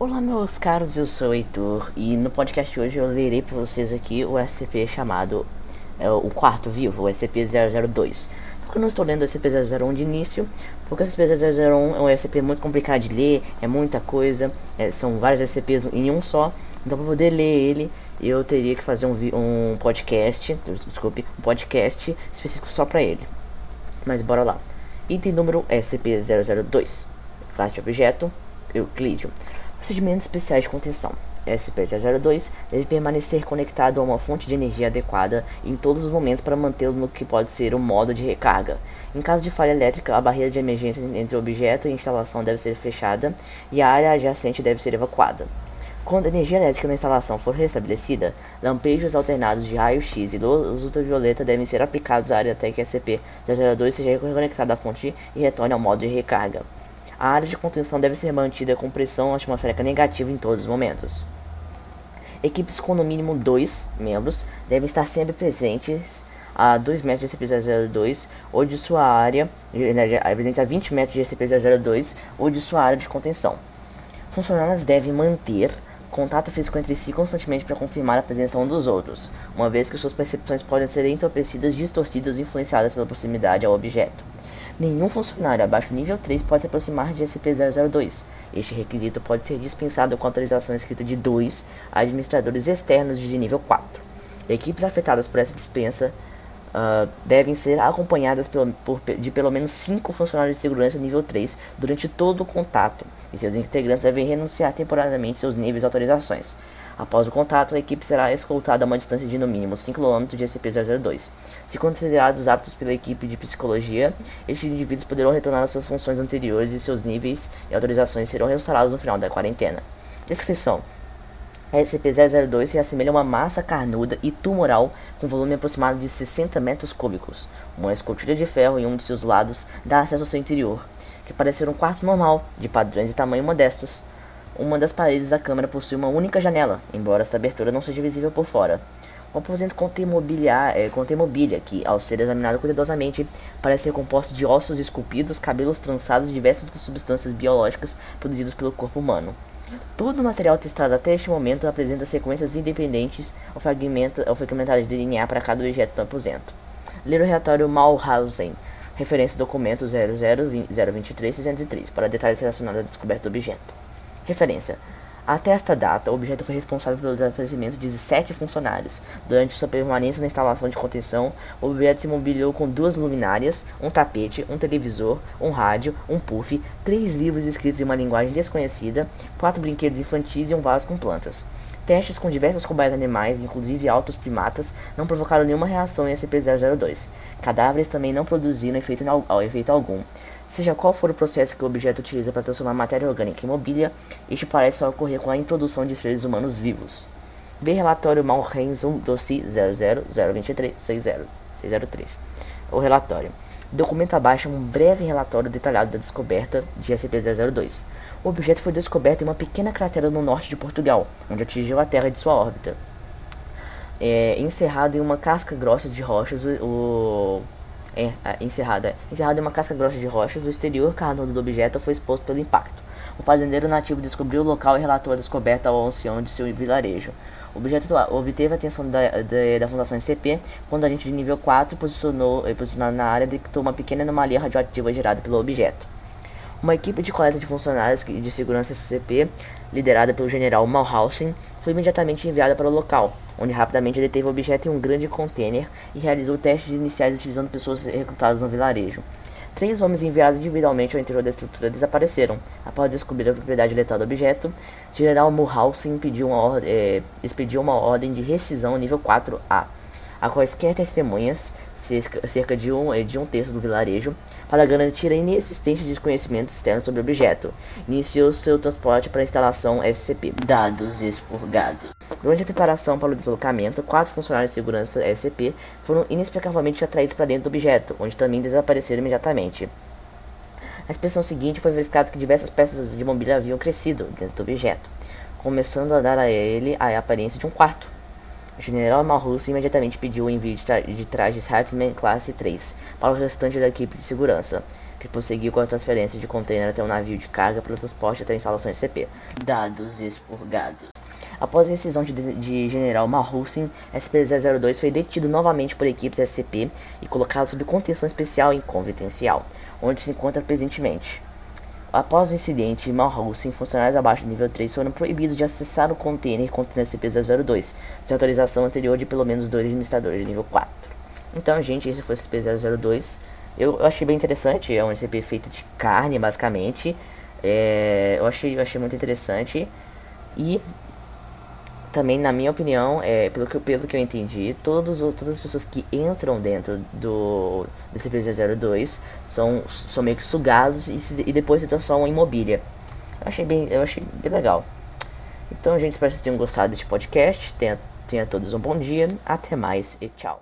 Olá meus caros, eu sou o Heitor e no podcast de hoje eu lerei para vocês aqui o SCP chamado é, o quarto vivo, o SCP-002. Eu não estou lendo o SCP-001 de início, porque o SCP-001 é um SCP muito complicado de ler, é muita coisa, é, são vários SCPs em um só, então para poder ler ele eu teria que fazer um, um podcast, desculpe, um podcast específico só para ele. Mas bora lá. Item número SCP-002. Classe de objeto, Euclídeo. Procedimentos especiais de contenção. SCP-002 deve permanecer conectado a uma fonte de energia adequada em todos os momentos para mantê-lo no que pode ser o modo de recarga. Em caso de falha elétrica, a barreira de emergência entre o objeto e a instalação deve ser fechada e a área adjacente deve ser evacuada. Quando a energia elétrica na instalação for restabelecida, lampejos alternados de raio-x e luz ultravioleta devem ser aplicados à área até que a SCP-002 seja reconectada à fonte e retorne ao modo de recarga. A área de contenção deve ser mantida com pressão atmosférica negativa em todos os momentos. Equipes com no mínimo dois membros devem estar sempre presentes a 2 metros de SCP-002 ou de sua área, presente a 20 metros de SCP-002 ou de sua área de contenção. Funcionários devem manter contato físico entre si constantemente para confirmar a presença um dos outros, uma vez que suas percepções podem ser entorpecidas, distorcidas ou influenciadas pela proximidade ao objeto. Nenhum funcionário abaixo do nível 3 pode se aproximar de SCP-002. Este requisito pode ser dispensado com autorização escrita de 2 a administradores externos de nível 4. Equipes afetadas por essa dispensa uh, devem ser acompanhadas pelo, por, de pelo menos 5 funcionários de segurança nível 3 durante todo o contato, e seus integrantes devem renunciar temporariamente seus níveis de autorizações. Após o contato, a equipe será escoltada a uma distância de no mínimo 5 km de SCP-002. Se considerados aptos pela equipe de psicologia, estes indivíduos poderão retornar às suas funções anteriores e seus níveis e autorizações serão restaurados no final da quarentena. Descrição: a SCP-002 se assemelha a uma massa carnuda e tumoral com volume aproximado de 60 metros cúbicos. Uma escotilha de ferro em um de seus lados dá acesso ao seu interior, que parece ser um quarto normal, de padrões e tamanho modestos. Uma das paredes da câmara possui uma única janela, embora esta abertura não seja visível por fora. O aposento contém mobília, é, contém mobília que, ao ser examinado cuidadosamente, parece ser composto de ossos esculpidos, cabelos trançados e diversas substâncias biológicas produzidas pelo corpo humano. Todo o material testado até este momento apresenta sequências independentes ou fragmentadas de DNA para cada objeto do aposento. Ler o relatório Malhausen, referência documento 00023 para detalhes relacionados à descoberta do objeto. Referência. Até esta data, o objeto foi responsável pelo desaparecimento de 17 funcionários. Durante sua permanência na instalação de contenção, o objeto se mobiliou com duas luminárias, um tapete, um televisor, um rádio, um puff, três livros escritos em uma linguagem desconhecida, quatro brinquedos infantis e um vaso com plantas. Testes com diversas cobaias animais, inclusive altos primatas, não provocaram nenhuma reação em SCP-002. Cadáveres também não produziram efeito, efeito algum. Seja qual for o processo que o objeto utiliza para transformar matéria orgânica em mobília, este parece só ocorrer com a introdução de seres humanos vivos. V relatório Malrenzo Dossi 0002360 O relatório. Documento abaixo um breve relatório detalhado da descoberta de SCP-002. O objeto foi descoberto em uma pequena cratera no norte de Portugal, onde atingiu a Terra de sua órbita. É, encerrado em uma casca grossa de rochas, o, é, é, é. Encerrado em uma casca grossa de rochas, o exterior carnudo do objeto foi exposto pelo impacto. O fazendeiro nativo descobriu o local e relatou a descoberta ao ancião de seu vilarejo. O objeto obteve a atenção da, da, da Fundação SCP quando a agente de nível 4 posicionou, eh, posicionado na área detectou uma pequena anomalia radioativa gerada pelo objeto. Uma equipe de coleta de funcionários de segurança SCP, liderada pelo general Malhausen, foi imediatamente enviada para o local, onde rapidamente deteve o objeto em um grande container e realizou testes iniciais utilizando pessoas recrutadas no vilarejo. Três homens enviados individualmente ao interior da estrutura desapareceram. Após descobrir a propriedade letal do objeto, General Mulhausen pediu uma, é, expediu uma ordem de rescisão nível 4A a quaisquer testemunhas, cerca, de, um, de um terço do vilarejo, para garantir a inexistência de desconhecimento externo sobre o objeto. Iniciou seu transporte para a instalação SCP. Dados expurgados. Durante a preparação para o deslocamento, quatro funcionários de segurança SCP foram inexplicavelmente atraídos para dentro do objeto, onde também desapareceram imediatamente. Na inspeção seguinte foi verificado que diversas peças de mobília haviam crescido dentro do objeto, começando a dar a ele a aparência de um quarto. O general Malrusso imediatamente pediu o envio de, tra de trajes Hartmann Classe 3 para o restante da equipe de segurança, que prosseguiu com a transferência de container até um navio de carga para o transporte até a instalação SCP. Dados expurgados. Após a decisão de, de General Malhusin, SP-002 foi detido novamente por equipes SCP e colocado sob contenção especial em Confidencial, onde se encontra presentemente. Após o incidente, Malhusin e funcionários abaixo do nível 3 foram proibidos de acessar o container contendo SCP-002, sem autorização anterior de pelo menos dois administradores de nível 4. Então, gente, esse foi o SCP-002. Eu, eu, achei bem interessante, é um SCP feito de carne, basicamente. É, eu, achei, eu achei muito interessante. E também, na minha opinião, é, pelo, que, pelo que eu entendi, todos, todas as pessoas que entram dentro do DCP-02 são, são meio que sugados e, se, e depois se transformam em mobília. Eu achei bem, eu achei bem legal. Então, gente, espero que vocês tenham gostado deste podcast. Tenha, tenha todos um bom dia, até mais e tchau.